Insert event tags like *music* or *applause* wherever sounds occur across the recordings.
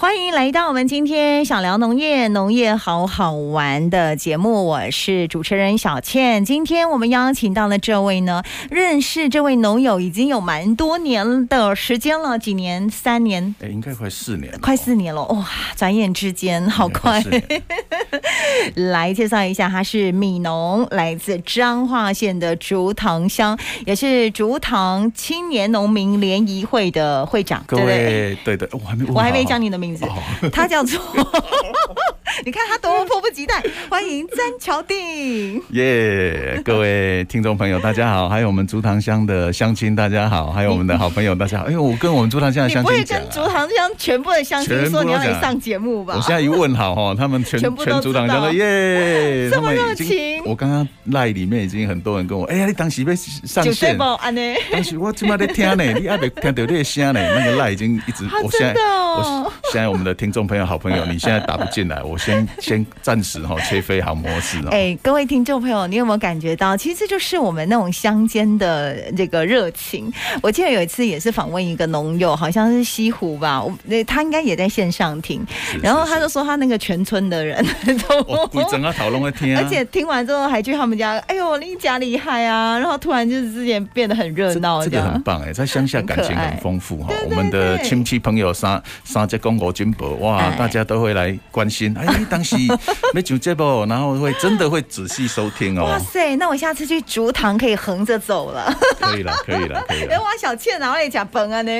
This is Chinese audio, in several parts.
欢迎来到我们今天小聊农业，农业好好玩的节目。我是主持人小倩。今天我们邀请到了这位呢，认识这位农友已经有蛮多年的时间了，几年？三年？哎，应该快四年，快四年了。哇，转眼之间好快。来介绍一下，他是米农，来自彰化县的竹塘乡，也是竹塘青年农民联谊会的会长。各位，对的，我还没，我还没讲你的名字。他叫做，*laughs* 你看他多么迫不及待，欢迎詹乔定。*laughs* 耶，yeah, 各位听众朋友，大家好，还有我们竹塘乡的乡亲，大家好，还有我们的好朋友，大家好。因为我跟我们竹塘乡的乡亲讲，你不会跟竹塘乡全部的乡亲说你要来上节目吧？我现在一问好哈，*laughs* 他们全全竹塘乡的耶，这么热情。我刚刚赖里面已经很多人跟我，哎呀，你当时被上线，当时我起码在听呢，你还没听到这个声呢，那个赖已经一直，我现在我现在我们的听众朋友、好朋友，你现在打不进来，我先 *laughs* 先暂时哈切飞航模式。哎，各位听众朋友，你有没有感觉到，其实这就是我们那种乡间的这个热情？我记得有一次也是访问一个农友，好像是西湖吧，我那他应该也在线上听，然后他就说他那个全村的人 *laughs* 都整个讨论会听，*laughs* 而且听完之后还去他们家，哎呦，你家厉害啊！然后突然就是之前变得很热闹，这个很棒哎，在乡下感情很丰富哈，我们的亲戚朋友三三节公国金伯哇，大家都会来关心。哎，当时 *laughs* 没上节目，然后会真的会仔细收听哦。哇塞，那我下次去竹塘可以横着走了。可以了，可以了，*laughs* 可以了。哎，我小倩啊，我来吃饭啊呢。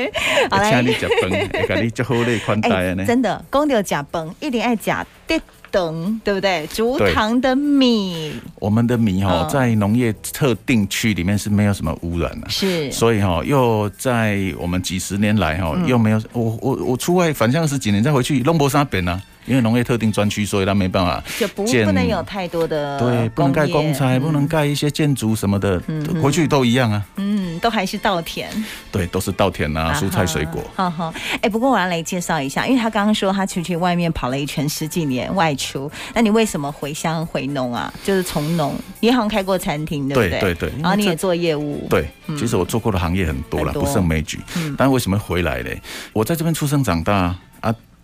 好嘞，请你吃饭，给你最好嘞款待啊 *laughs* 呢。真的，讲到吃饭，一定爱吃的。等对不对？竹塘的米，我们的米哈，在农业特定区里面是没有什么污染的，是，所以哈，又在我们几十年来哈，又没有我我我出外返乡十几年再回去，拢无啥变啊。因为农业特定专区，所以他没办法就不不能有太多的对，不能盖公差，不能盖一些建筑什么的，回去都一样啊。嗯，都还是稻田。对，都是稻田啊，蔬菜水果。哈哈，哎，不过我要来介绍一下，因为他刚刚说他出去外面跑了一圈十几年外出，那你为什么回乡回农啊？就是从农，你好像开过餐厅，对不对？对对。然后你也做业务。对，其实我做过的行业很多了，不胜枚举。但为什么回来嘞？我在这边出生长大啊。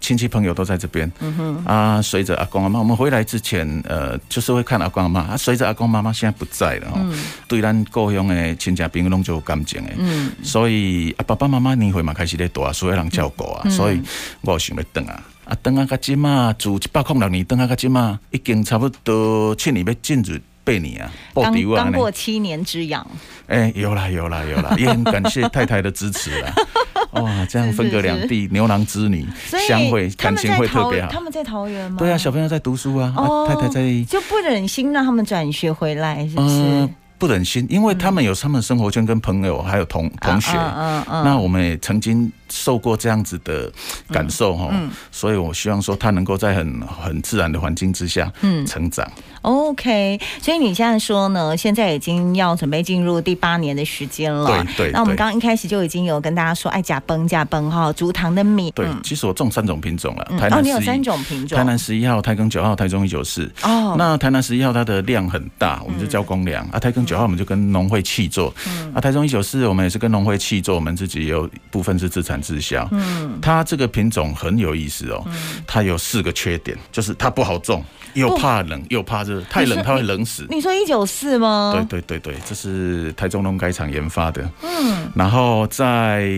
亲戚朋友都在这边，嗯哼，啊，随着阿公阿妈，我们回来之前，呃，就是会看阿公阿妈，啊，随着阿公妈妈现在不在了，嗯，对咱故乡的亲戚朋友拢就有感情的，嗯，所以啊，爸爸妈妈年岁嘛开始在大，所以人照顾啊，所以我想要等啊，啊，等啊，个今嘛，住一百零六年，等啊，个今嘛，已经差不多七年要进入八年啊，刚刚过七年之痒，哎，有啦有啦有啦，也很感谢太太的支持啦。*laughs* 哇，这样分隔两地，是是是牛郎织女相会，感情会特别好。他们在桃园吗？对啊，小朋友在读书啊，哦、啊太太在，就不忍心让他们转学回来，是不是？呃不忍心，因为他们有他们的生活圈跟朋友，还有同同学。嗯嗯。那我们也曾经受过这样子的感受哈，所以我希望说他能够在很很自然的环境之下，嗯，成长。OK，所以你现在说呢，现在已经要准备进入第八年的时间了。对对。那我们刚刚一开始就已经有跟大家说，哎，假崩假崩哈，竹塘的米。对，其实我种三种品种了。哦，你有三种品种。台南十一号、台庚九号、台中一九四。哦。那台南十一号它的量很大，我们就交公粮啊。台庚九号我们就跟农会契作，嗯、啊，台中一九四我们也是跟农会契作，我们自己也有部分是自产自销。嗯，它这个品种很有意思哦，嗯、它有四个缺点，就是它不好种，又怕冷又怕热，太冷它会冷死。你说一九四吗？对对对对，这是台中农改厂研发的。嗯，然后在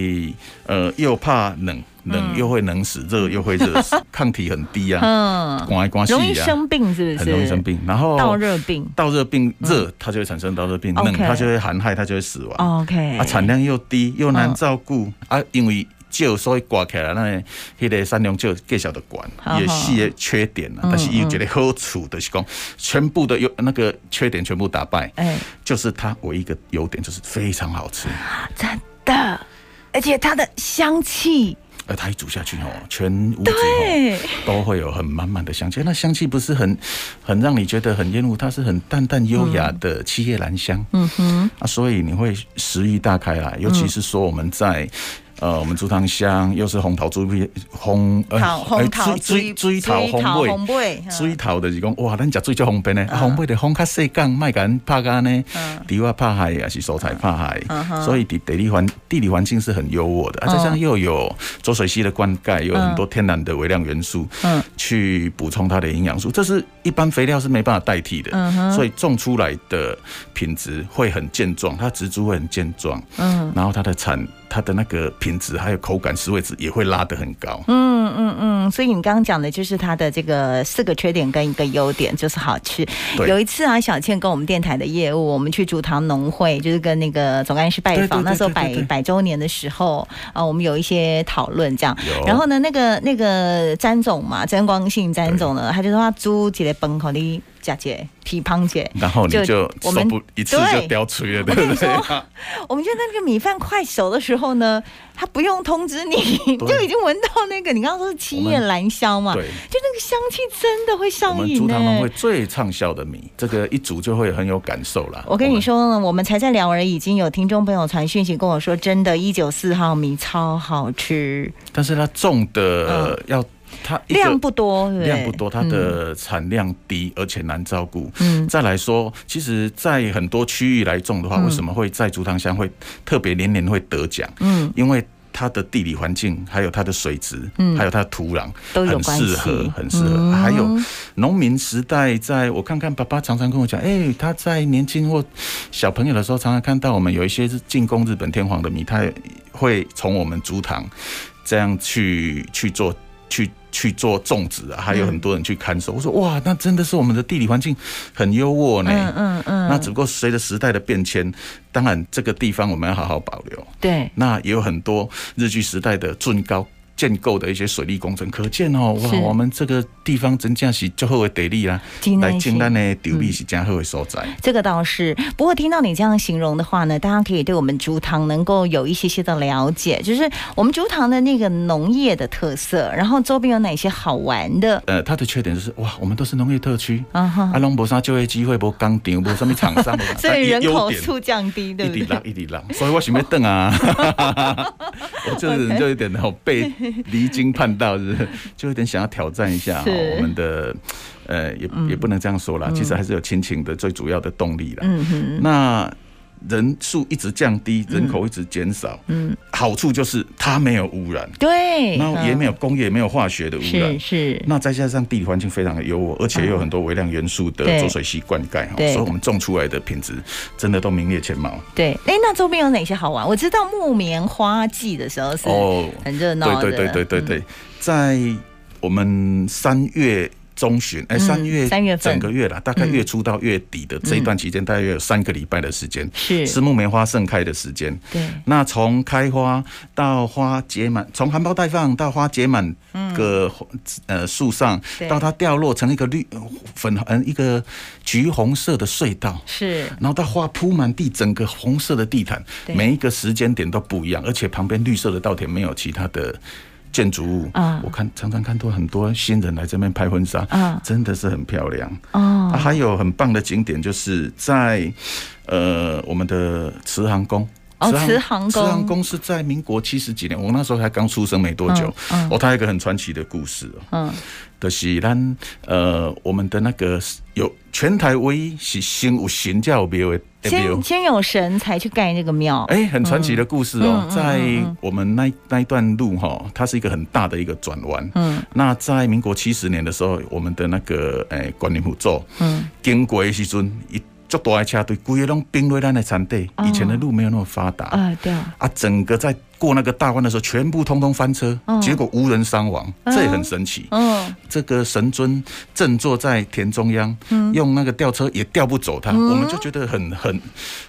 呃又怕冷。冷又会冷死，热又会热死，*laughs* 抗体很低啊。嗯，关一关系啊，容易生病是不是？很容易生病。然后到热病，到热病热它就会产生到热病，冷它就会寒害，它就会死亡。OK，啊，产量又低又难照顾啊，因为就所以挂起来，那迄个产量就更小的管，也是缺点啊。但是有一个好处的是讲，全部的有那个缺点全部打败，哎，就是它唯一一个优点就是非常好吃，真的，而且它的香气。而它一煮下去哦，全屋子哦都会有很满满的香气。那香气不是很很让你觉得很厌恶，它是很淡淡优雅的七叶兰香。嗯哼，啊，所以你会食欲大开来，尤其是说我们在呃，我们竹塘乡又是红桃水蜜红呃红桃水水桃红尾，追桃的是讲哇，咱食水就方便呢，红尾的风较细港，卖敢拍干呢，底下拍海也是蔬菜拍海，所以地地理环地理环境是很优渥的，啊，加上又有浊水溪的灌溉，有很多天然的微量元素，嗯，去补充它的营养素，这是一般肥料是没办法代替的，所以种出来的品质会很健壮，它植株会很健壮，嗯，然后它的产。它的那个品质还有口感、食味值也会拉得很高。嗯嗯嗯，所以你刚刚讲的就是它的这个四个缺点跟一个优点，就是好吃。有一次啊，小倩跟我们电台的业务，我们去竹塘农会，就是跟那个总干事拜访，那时候百百周年的时候啊，我们有一些讨论这样。然后呢，那个那个詹总嘛，詹光信詹总呢，他就说他租几个崩口的。佳姐，皮胖姐，然后你就我们一次就叼吹了，对不对？我们觉得那个米饭快熟的时候呢，他不用通知你，就已经闻到那个你刚刚说是七叶兰香嘛，对，就那个香气真的会上瘾。我们竹塘农会最畅销的米，这个一煮就会很有感受了。我跟你说呢，我们才在聊而已，已经有听众朋友传讯息跟我说，真的，一九四号米超好吃，但是他种的要。它量不多，量不多，它的产量低，而且难照顾。嗯，再来说，其实，在很多区域来种的话，为什么会在竹塘乡会特别年年会得奖？嗯，因为它的地理环境，还有它的水质，嗯，还有它的土壤都很适合，很适合。还有农民时代，在我看看，爸爸常常跟我讲，哎，他在年轻或小朋友的时候，常常看到我们有一些是进攻日本天皇的米，他会从我们竹塘这样去去做。去去做种植啊，还有很多人去看守。我说哇，那真的是我们的地理环境很优渥呢。嗯嗯嗯。那只不过随着时代的变迁，当然这个地方我们要好好保留。对。那也有很多日据时代的尊高。建构的一些水利工程，可见哦，哇，我们这个地方真正是最好的地理啦，来简单的地理是最好的所在。这个倒是，不过听到你这样形容的话呢，大家可以对我们竹塘能够有一些些的了解，就是我们竹塘的那个农业的特色，然后周边有哪些好玩的？呃，它的缺点就是哇，我们都是农业特区，啊哈，阿龙没啥就业机会，没工厂，没什么厂商，*laughs* 所以人口数降低，对不对？一滴浪，一滴浪，所以我想要等啊，*laughs* *laughs* 我这个人就有点好背。*laughs* 离经叛道，是不是就有点想要挑战一下我们的，呃，也也不能这样说啦，其实还是有亲情的最主要的动力啦。嗯哼，那。人数一直降低，人口一直减少。嗯，好处就是它没有污染，对，然后也没有工业、没有化学的污染。是。那再加上地理环境非常的优渥，而且又有很多微量元素的浊水溪灌溉，所以我们种出来的品质真的都名列前茅。对，哎，那周边有哪些好玩？我知道木棉花季的时候是哦，很热闹。对对对对对对，在我们三月。中旬哎，三月三月份。整个月了，大概月初到月底的这一段期间，大约有三个礼拜的时间，是。是木棉花盛开的时间。对，那从开花到花结满，从含苞待放到花结满个呃树上，到它掉落成一个绿粉嗯一个橘红色的隧道，是，然后到花铺满地，整个红色的地毯，每一个时间点都不一样，而且旁边绿色的稻田没有其他的。建筑物啊，我看常常看到很多新人来这边拍婚纱啊，真的是很漂亮哦。还有很棒的景点，就是在呃我们的慈航宫。哦，慈航宫，慈航宫是在民国七十几年，我那时候才刚出生没多久。哦，它有一个很传奇的故事哦。嗯，就是咱呃我们的那个有全台唯一是先有神才有庙的。先先有神才去盖那个庙，哎，很传奇的故事哦。在我们那那一段路哈，它是一个很大的一个转弯。嗯，那在民国七十年的时候，我们的那个哎观音佛祖，嗯，经过的时阵一足大的车队，规个拢冰落咱的产地。以前的路没有那么发达啊，对啊，整个在。过那个大弯的时候，全部通通翻车，结果无人伤亡，这也很神奇。嗯，这个神尊正坐在田中央，用那个吊车也吊不走他，我们就觉得很很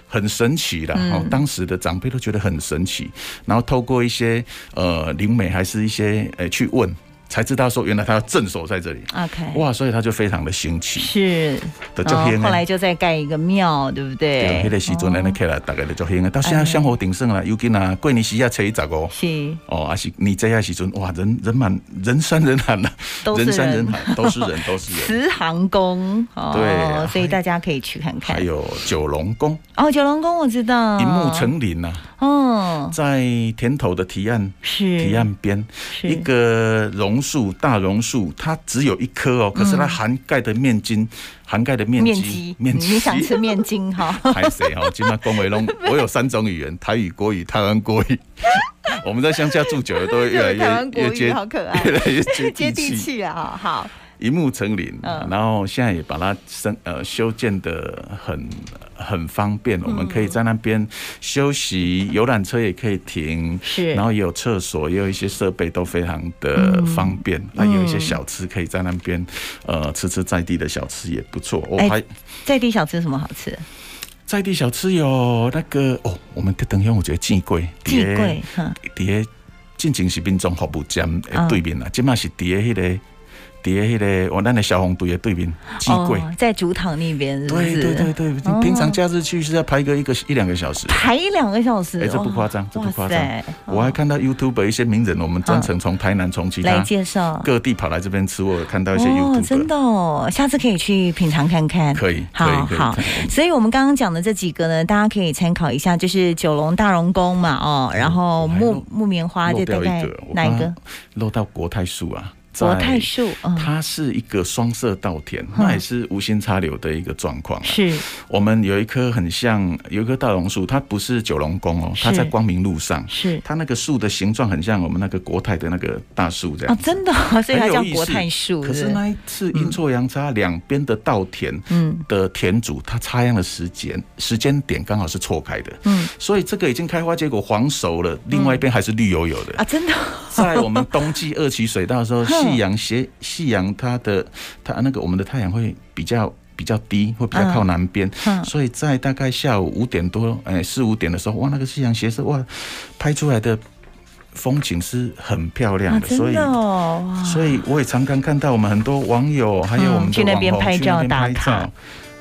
很神奇了。哦，当时的长辈都觉得很神奇，然后透过一些呃灵媒还是一些诶去问。才知道说原来他要镇守在这里。OK，哇，所以他就非常的兴起。是，然后后来就再盖一个庙，对不对？对，那个时阵那开了大概就兴啊。到现在香火鼎盛了，尤其那过年时啊，初一十五，是哦，还是你这下时阵，哇，人人满人山人海了，人山人海，都是人，*laughs* 都是人。慈航宫，对，所以大家可以去看看。还有九龙宫，哦，九龙宫我知道，一木成林呐，哦，在田头的提案，是提案边一个榕。树大榕树，它只有一棵哦，可是它涵盖的面积，涵盖的面积，面积，你想吃面筋哈？拍谁哈？今麦讲话拢，*laughs* 我有三种语言：台语、国语、台湾国语。*laughs* 我们在乡下住久了，都会越来越越接，好可爱，越来越接地气啊！好。一木成林，然后现在也把它生呃修建的很很方便，我们可以在那边休息，游览车也可以停，是，然后也有厕所，也有一些设备都非常的方便，那有一些小吃可以在那边呃吃吃在地的小吃也不错。我还在地小吃有什么好吃？在地小吃有那个哦，我们等一下我觉得鸡贵，鸡贵，底下进前是民众服务站对面啦，今嘛是底下迄个。底下那个我那的小红队的对面，鸡贵、哦、在竹塘那边，对对对对，哦、平常假日去是要排个一个一两个小时，排一两个小时，哎、欸，这不夸张，这不夸张。我还看到 YouTube 一些名人，我们专程从台南从其他来介绍。各地跑来这边吃，我有看到一些 YouTube，哦，真的哦，下次可以去品尝看看，可以，好好。所以我们刚刚讲的这几个呢，大家可以参考一下，就是九龙大榕宫嘛，哦，然后木木棉花就大概哪一个？漏到国泰树啊。国泰树，它是一个双色稻田，那也是无心插柳的一个状况。是，我们有一棵很像，有一棵大榕树，它不是九龙宫哦，它在光明路上。是，它那个树的形状很像我们那个国泰的那个大树这样。啊，真的，所以它叫国泰树。可是那一次阴错阳差，两边的稻田，嗯，的田主他插秧的时间时间点刚好是错开的，嗯，所以这个已经开花结果黄熟了，另外一边还是绿油油的啊，真的。在我们冬季二期水稻的时候。*laughs* 夕阳斜，夕阳它的它那个我们的太阳会比较比较低，会比较靠南边，嗯。嗯、所以在大概下午五点多，哎四五点的时候，哇，那个夕阳斜射，哇，拍出来的风景是很漂亮的，所以所以我也常常看到我们很多网友，还有我们的网红去那边拍照。打卡。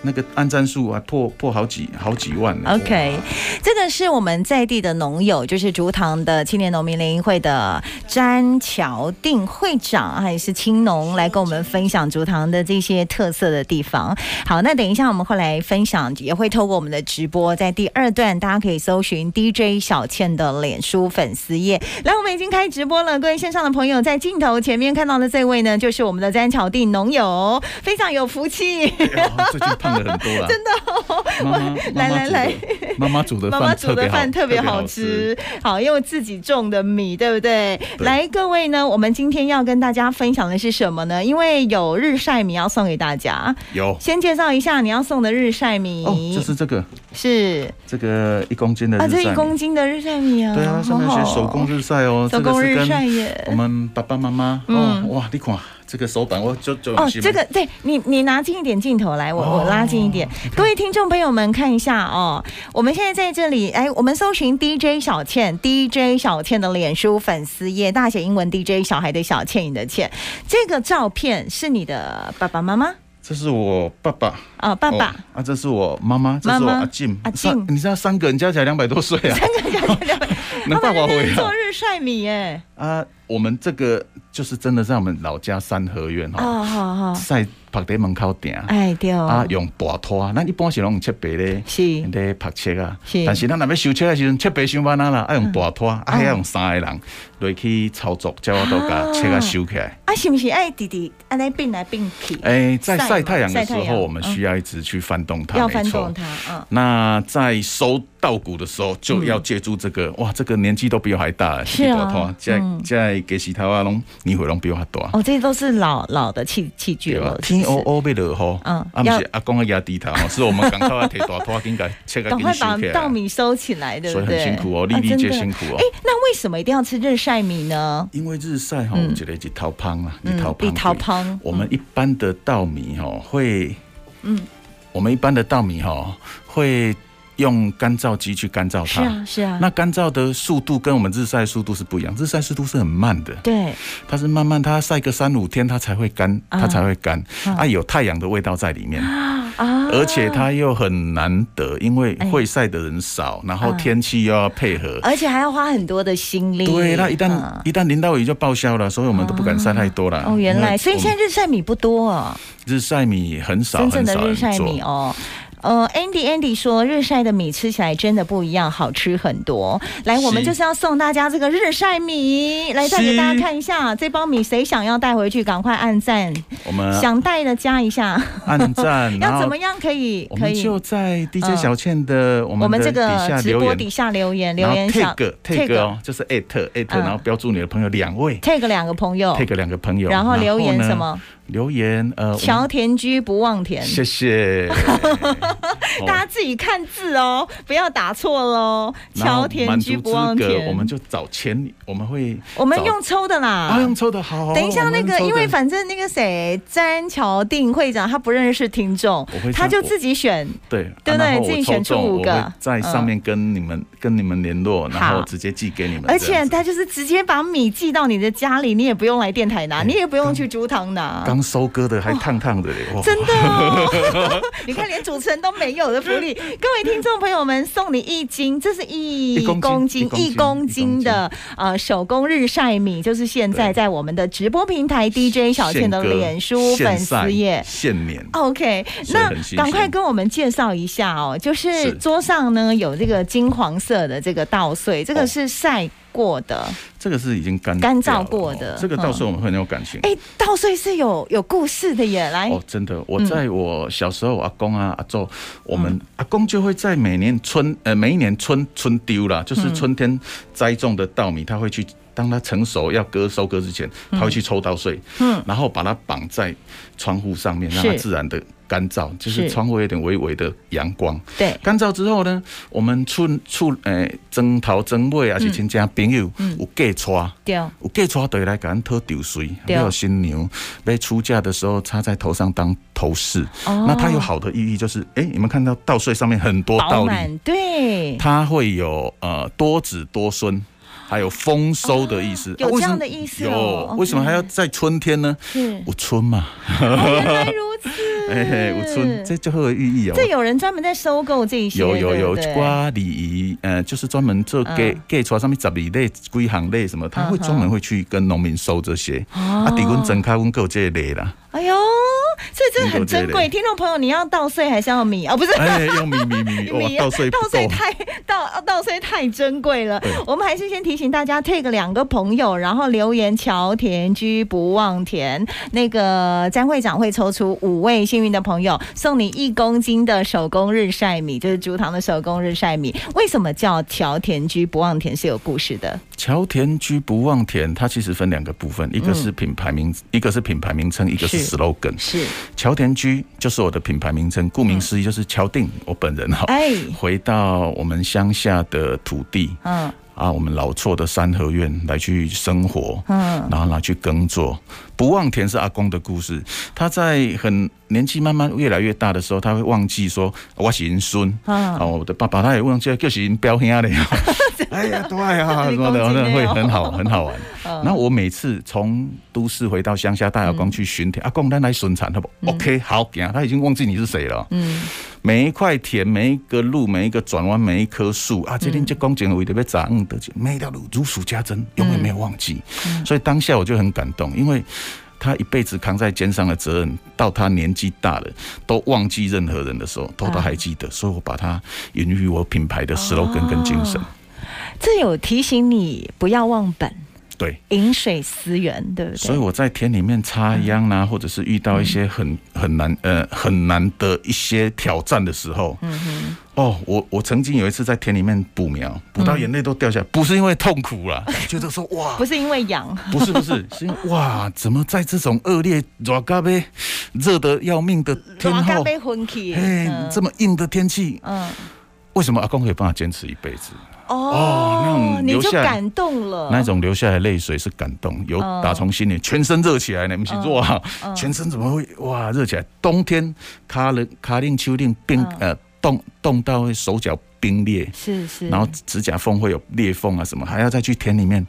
那个按赞数还破破好几好几万。OK，这个是我们在地的农友，就是竹塘的青年农民联谊会的詹乔定会长，还是青农来跟我们分享竹塘的这些特色的地方。好，那等一下我们会来分享，也会透过我们的直播，在第二段大家可以搜寻 DJ 小倩的脸书粉丝页。来，我们已经开直播了，各位线上的朋友，在镜头前面看到的这位呢，就是我们的詹乔定农友，非常有福气。哎 *laughs* 很多真的，妈妈来来来，妈妈煮的妈妈煮的饭特别好吃，好，因为自己种的米，对不对？来，各位呢，我们今天要跟大家分享的是什么呢？因为有日晒米要送给大家，有，先介绍一下你要送的日晒米，就是这个，是。这个一公斤的啊，这一公斤的日晒米啊，对啊，上面写手工日晒哦，手工日晒耶，我们爸爸妈妈，哦，哇，你看。这个手板我就就哦，这个对你你拿近一点镜头来，我我拉近一点，哦、各位听众朋友们看一下哦，我们现在在这里，哎，我们搜寻 DJ 小倩，DJ 小倩的脸书粉丝页，大写英文 DJ 小孩的小倩你的倩，这个照片是你的爸爸妈妈？这是我爸爸。哦，爸爸、哦、啊，这是我妈妈，这是我阿静。阿静，你知道三个人加起来两百多岁啊，三个人加起来两百，*laughs* 能爸爸会做日晒米哎啊，我们这个。就是真的在我们老家三合院哈，晒拍在门口顶，哎对啊，用大拖，咱一般是拢用切白咧，是咧拍切啊，但是咱若要收切的时阵，切白伤慢啊啦，爱用大拖，啊还要用三个人落去操作，叫我都甲切啊收起来。啊，是不是爱弟弟安尼并来并去？哎，在晒太阳的时候，我们需要一直去翻动它，要翻动它。嗯，那在收稻谷的时候，就要借助这个，哇，这个年纪都比我还大，是啊，在在给洗头啊拢。你会拢比我还大哦，这些都是老老的器器具了。天哦哦，被落雨，嗯，啊不是阿公的压低头，是我们赶快要提大拖，应该 *laughs* 切个，赶快把稻米收起来，对不对？所以很辛苦哦，粒粒皆辛苦哦。哎，那为什么一定要吃日晒米呢？因为日晒哈，我觉得一头胖啊，一头胖，一头胖。我们一般的稻米哈会，嗯，我们一般的稻米哈会。用干燥机去干燥它。是啊，是啊。那干燥的速度跟我们日晒速度是不一样，日晒速度是很慢的。对，它是慢慢，它晒个三五天，它才会干，它才会干。啊，有太阳的味道在里面。啊，而且它又很难得，因为会晒的人少，然后天气又要配合，而且还要花很多的心力。对，那一旦一旦淋到雨就报销了，所以我们都不敢晒太多了。哦，原来，所以现在日晒米不多啊。日晒米很少，真正的日晒米哦。呃，Andy Andy 说，日晒的米吃起来真的不一样，好吃很多。来，我们就是要送大家这个日晒米，来再给大家看一下这包米，谁想要带回去，赶快按赞。我们想带的加一下，按赞。*laughs* 要怎么样可以？可以就在 DJ 小倩的我们这个直播底下留言，留言小 tag tag 哦，就是艾特艾特，然后标注你的朋友两位，tag 两个朋友，tag 两个朋友，然后留言什么？留言呃，乔田居不忘田，谢谢。*laughs* 大家自己看字哦，不要打错喽。桥田居不忘田，我们就找钱，我们会我们用抽的啦，啊，用抽的好。等一下那个，因为反正那个谁，詹乔定会长他不认识听众，他就自己选，对对不对？自己选出五个，在上面跟你们跟你们联络，然后直接寄给你们。而且他就是直接把米寄到你的家里，你也不用来电台拿，你也不用去煮汤拿。刚收割的还烫烫的真的哦！*laughs* 你看，连主持人都没有的福利，*laughs* 各位听众朋友们，送你一斤，这是一公斤一公斤的呃手工日晒米，就是现在在我们的直播平台 DJ 小倩的脸书粉丝页。现免。OK，那赶快跟我们介绍一下哦，就是桌上呢有这个金黄色的这个稻穗，这个是晒过的，这个是已经干干燥过的。这个稻穗我们会很有感情。哎，稻穗是有有故事的耶！来，哦，真的，我在我小时候，阿公啊、阿祖，我们阿公就会在每年春呃每一年春春丢啦，就是春天栽种的稻米，他会去当它成熟要割收割之前，他会去抽稻穗，嗯，然后把它绑在窗户上面，让它自然的。干燥就是窗户有点微微的阳光。对，干燥之后呢，我们出出诶，蒸头蒸尾还是亲戚朋友有嫁娶，对，有嫁娶对来给人讨稻穗，还有新娘被出嫁的时候插在头上当头饰。哦，那它有好的寓意义，就是哎，你们看到稻穗上面很多稻粒，对，它会有呃多子多孙，还有丰收的意思。有这样的意思？有，为什么还要在春天呢？是，五春嘛。原来如此。*laughs* 哎嘿，五春，这最后的寓意哦。这有人专门在收购这些，有有有瓜礼仪，呃，就是专门做给给出来上面十二类、归行类什么，他会专门会去跟农民收这些。啊，底温整开温够这类啦。哎呦。所以这很珍贵，听众朋友，你要稻穗还是要米啊？不是，哎，用米米米米，*laughs* 稻穗稻穗太稻稻穗太珍贵了。我们还是先提醒大家，take 两个朋友，然后留言桥田居不忘田，那个詹会长会抽出五位幸运的朋友，送你一公斤的手工日晒米，就是竹塘的手工日晒米。为什么叫桥田居不忘田？是有故事的。桥田居不忘田，它其实分两个部分，一个是品牌名，一个是品牌名称，一个是 slogan。是。桥田居就是我的品牌名称，顾名思义就是乔定我本人哈，回到我们乡下的土地，嗯啊，我们老厝的三合院来去生活，嗯，然后拿去耕作。不忘田是阿公的故事，他在很年纪慢慢越来越大的时候，他会忘记说我是因孙，啊，我的爸爸他也忘记就是因表兄的。*laughs* 哎呀，对啊，什么的，那会很好，很好玩。*laughs* 然后我每次从都市回到乡下，带阿公去巡田，阿公咱来巡产，他不 OK，好，他已经忘记你是谁了。嗯，每一块田，每一个路，每一个转弯，每一棵树啊，这天就光景为特别杂，嗯，得每一条路如数家珍，永远没有忘记。所以当下我就很感动，因为。他一辈子扛在肩上的责任，到他年纪大了都忘记任何人的时候，都都还记得，所以我把它引于我品牌的 slogan 跟精神。这有提醒你不要忘本。对，饮水思源，对不对？所以我在田里面插秧啊，或者是遇到一些很很难呃很难的一些挑战的时候，嗯哼，哦，我我曾经有一次在田里面补苗，补到眼泪都掉下来，不是因为痛苦啦，觉得说哇，*laughs* 不是因为痒，不是不是，是因为哇，怎么在这种恶劣、热咖啡、热得要命的天候，嘿，这么硬的天气，嗯，为什么阿公可以帮他坚持一辈子？哦，那种流下感动了，那种流下来泪水是感动，有打从心里，全身热起来呢。不是哇，全身怎么会哇热起来？冬天卡冷卡令秋令冰呃冻冻到手脚冰裂，是是，然后指甲缝会有裂缝啊什么，还要再去田里面，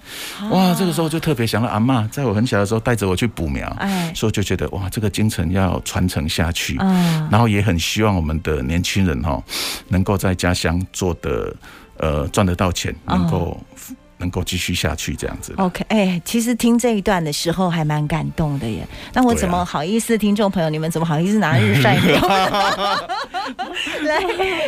哇，这个时候就特别想到阿嬷，在我很小的时候带着我去补苗，哎，所以就觉得哇，这个精神要传承下去，嗯，然后也很希望我们的年轻人哈，能够在家乡做的呃赚得到钱，能够。能够继续下去这样子。OK，哎、欸，其实听这一段的时候还蛮感动的耶。那我怎么好意思，听众朋友，你们怎么好意思拿日晒苗？*laughs* *laughs* 来，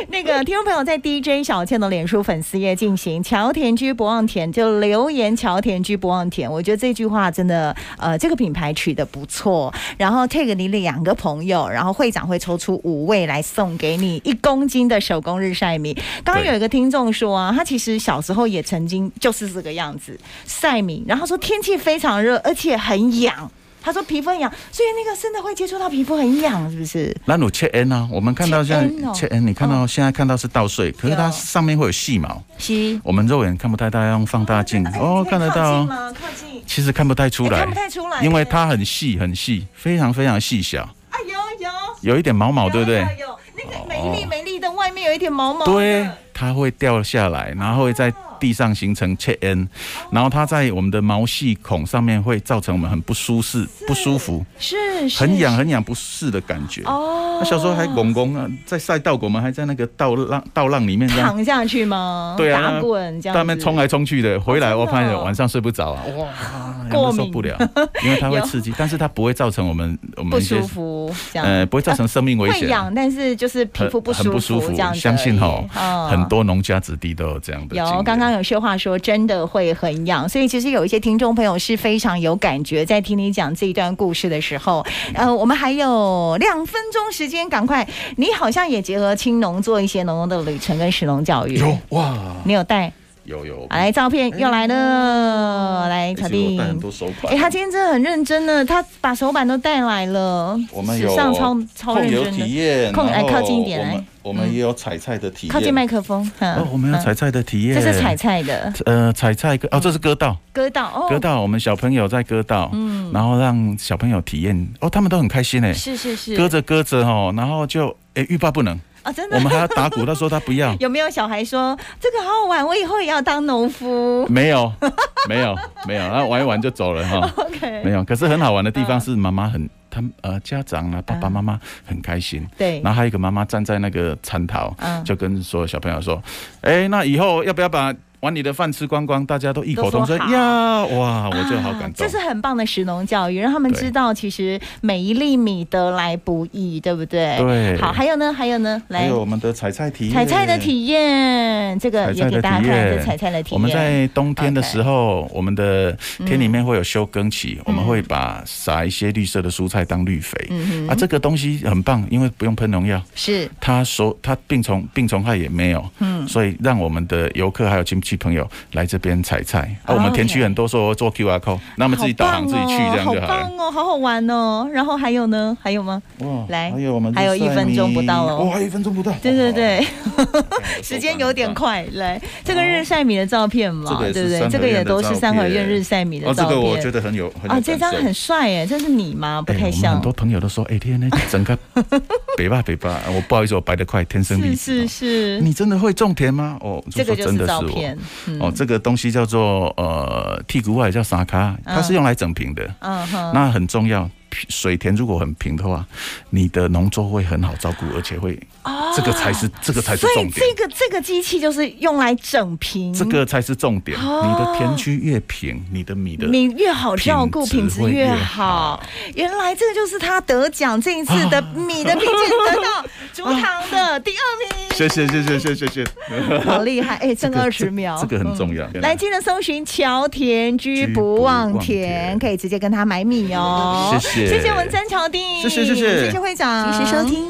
那个听众朋友在 DJ 小倩的脸书粉丝页进行乔田居不忘田，就留言乔田居不忘田。我觉得这句话真的，呃，这个品牌取得不错。然后 take 你两个朋友，然后会长会抽出五位来送给你一公斤的手工日晒米。刚刚有一个听众说啊，他其实小时候也曾经就是。是这个样子晒米，然后说天气非常热，而且很痒。他说皮肤很痒，所以那个真的会接触到皮肤很痒，是不是？那有切 N 啊，我们看到像切 N，你看到现在看到是稻穗，可是它上面会有细毛，细，我们肉眼看不太到，要用放大镜哦，看得到吗？靠近，其实看不太出来，看不太出来，因为它很细很细，非常非常细小。啊，有有，有一点毛毛，对不对？有那个美丽美丽的外面有一点毛毛，对，它会掉下来，然后会在。地上形成切 N，然后它在我们的毛细孔上面会造成我们很不舒适、不舒服，是很痒、很痒、不适的感觉。哦，那小时候还拱拱啊，在晒稻谷，我们还在那个稻浪、稻浪里面躺下去吗？对啊，打滚这样，在那边冲来冲去的，回来我发现晚上睡不着啊，哇，过敏受不了，*laughs* 因为它会刺激，但是它不会造成我们我们不舒服，呃，不会造成生命危险。会痒，但是就是皮肤不舒服这样。相信哈，很多农家子弟都有这样的。有刚刚。有些话说真的会很痒，所以其实有一些听众朋友是非常有感觉，在听你讲这一段故事的时候，呃，我们还有两分钟时间，赶快，你好像也结合青农做一些农农的旅程跟石农教育，有哇，你有带。有有，来照片又来了，来小弟，哎，他今天真的很认真呢，他把手板都带来了，我们有超超认真的。体验，控来靠近一点来，我们也有采菜的体验，靠近麦克风，哦，我们有采菜的体验，这是采菜的，呃，采菜哦，这是割稻，割稻哦，割稻，我们小朋友在割稻，嗯，然后让小朋友体验，哦，他们都很开心哎，是是是，割着割着哦，然后就哎欲罢不能。啊，真的！我们还要打鼓，他说他不要。*laughs* 有没有小孩说这个好好玩，我以后也要当农夫？没有，没有，没有，然后玩一玩就走了哈。*laughs* OK，没有。可是很好玩的地方是妈妈很，他们呃家长啊爸爸妈妈很开心。对。然后还有一个妈妈站在那个餐桃，就跟所有小朋友说：“哎，那以后要不要把？”把你的饭吃光光，大家都异口同声呀！哇，我就好感动。这是很棒的食农教育，让他们知道其实每一粒米得来不易，对不对？对。好，还有呢？还有呢？来，还有我们的采菜体验。采菜的体验，这个也给大家看。采菜的体验。我们在冬天的时候，我们的田里面会有休耕期，我们会把撒一些绿色的蔬菜当绿肥。嗯啊，这个东西很棒，因为不用喷农药。是。它说它病虫病虫害也没有。嗯。所以让我们的游客还有亲戚。朋友来这边采菜，啊，我们田区很多说做 QR code，那我们自己导航自己去这样就好了。好棒哦，好好玩哦。然后还有呢？还有吗？哇，来，还有我们还有一分钟不到哦，哇，一分钟不到。对对对，*laughs* 时间有点快。来，这个日晒米的照片嘛，对不对？这个也都是三合院日晒米的照片。这个我觉得很有啊，这张很帅哎，这是你吗？不太像。很多朋友都说，哎天呐，整个北吧北吧，*laughs* 我不好意思，我白得快，天生丽质。是是是，你真的会种田吗？哦，这个就是照片。哦，这个东西叫做呃剔骨外叫沙卡，它是用来整平的，那很重要。水田如果很平的话，你的农作会很好照顾，而且会，这个才是这个才是重点。这个这个机器就是用来整平，这个才是重点。你的田区越平，你的米的米越好照顾，品质越好。原来这个就是他得奖这一次的米的品鉴得到竹塘的第二名。谢谢谢谢谢谢谢，好厉害！哎，剩二十秒，这个很重要。来，记得搜寻乔田居不忘田，可以直接跟他买米哦。谢谢。谢谢。我们三桥弟，谢谢谢谢，谢谢会长，谢谢收听。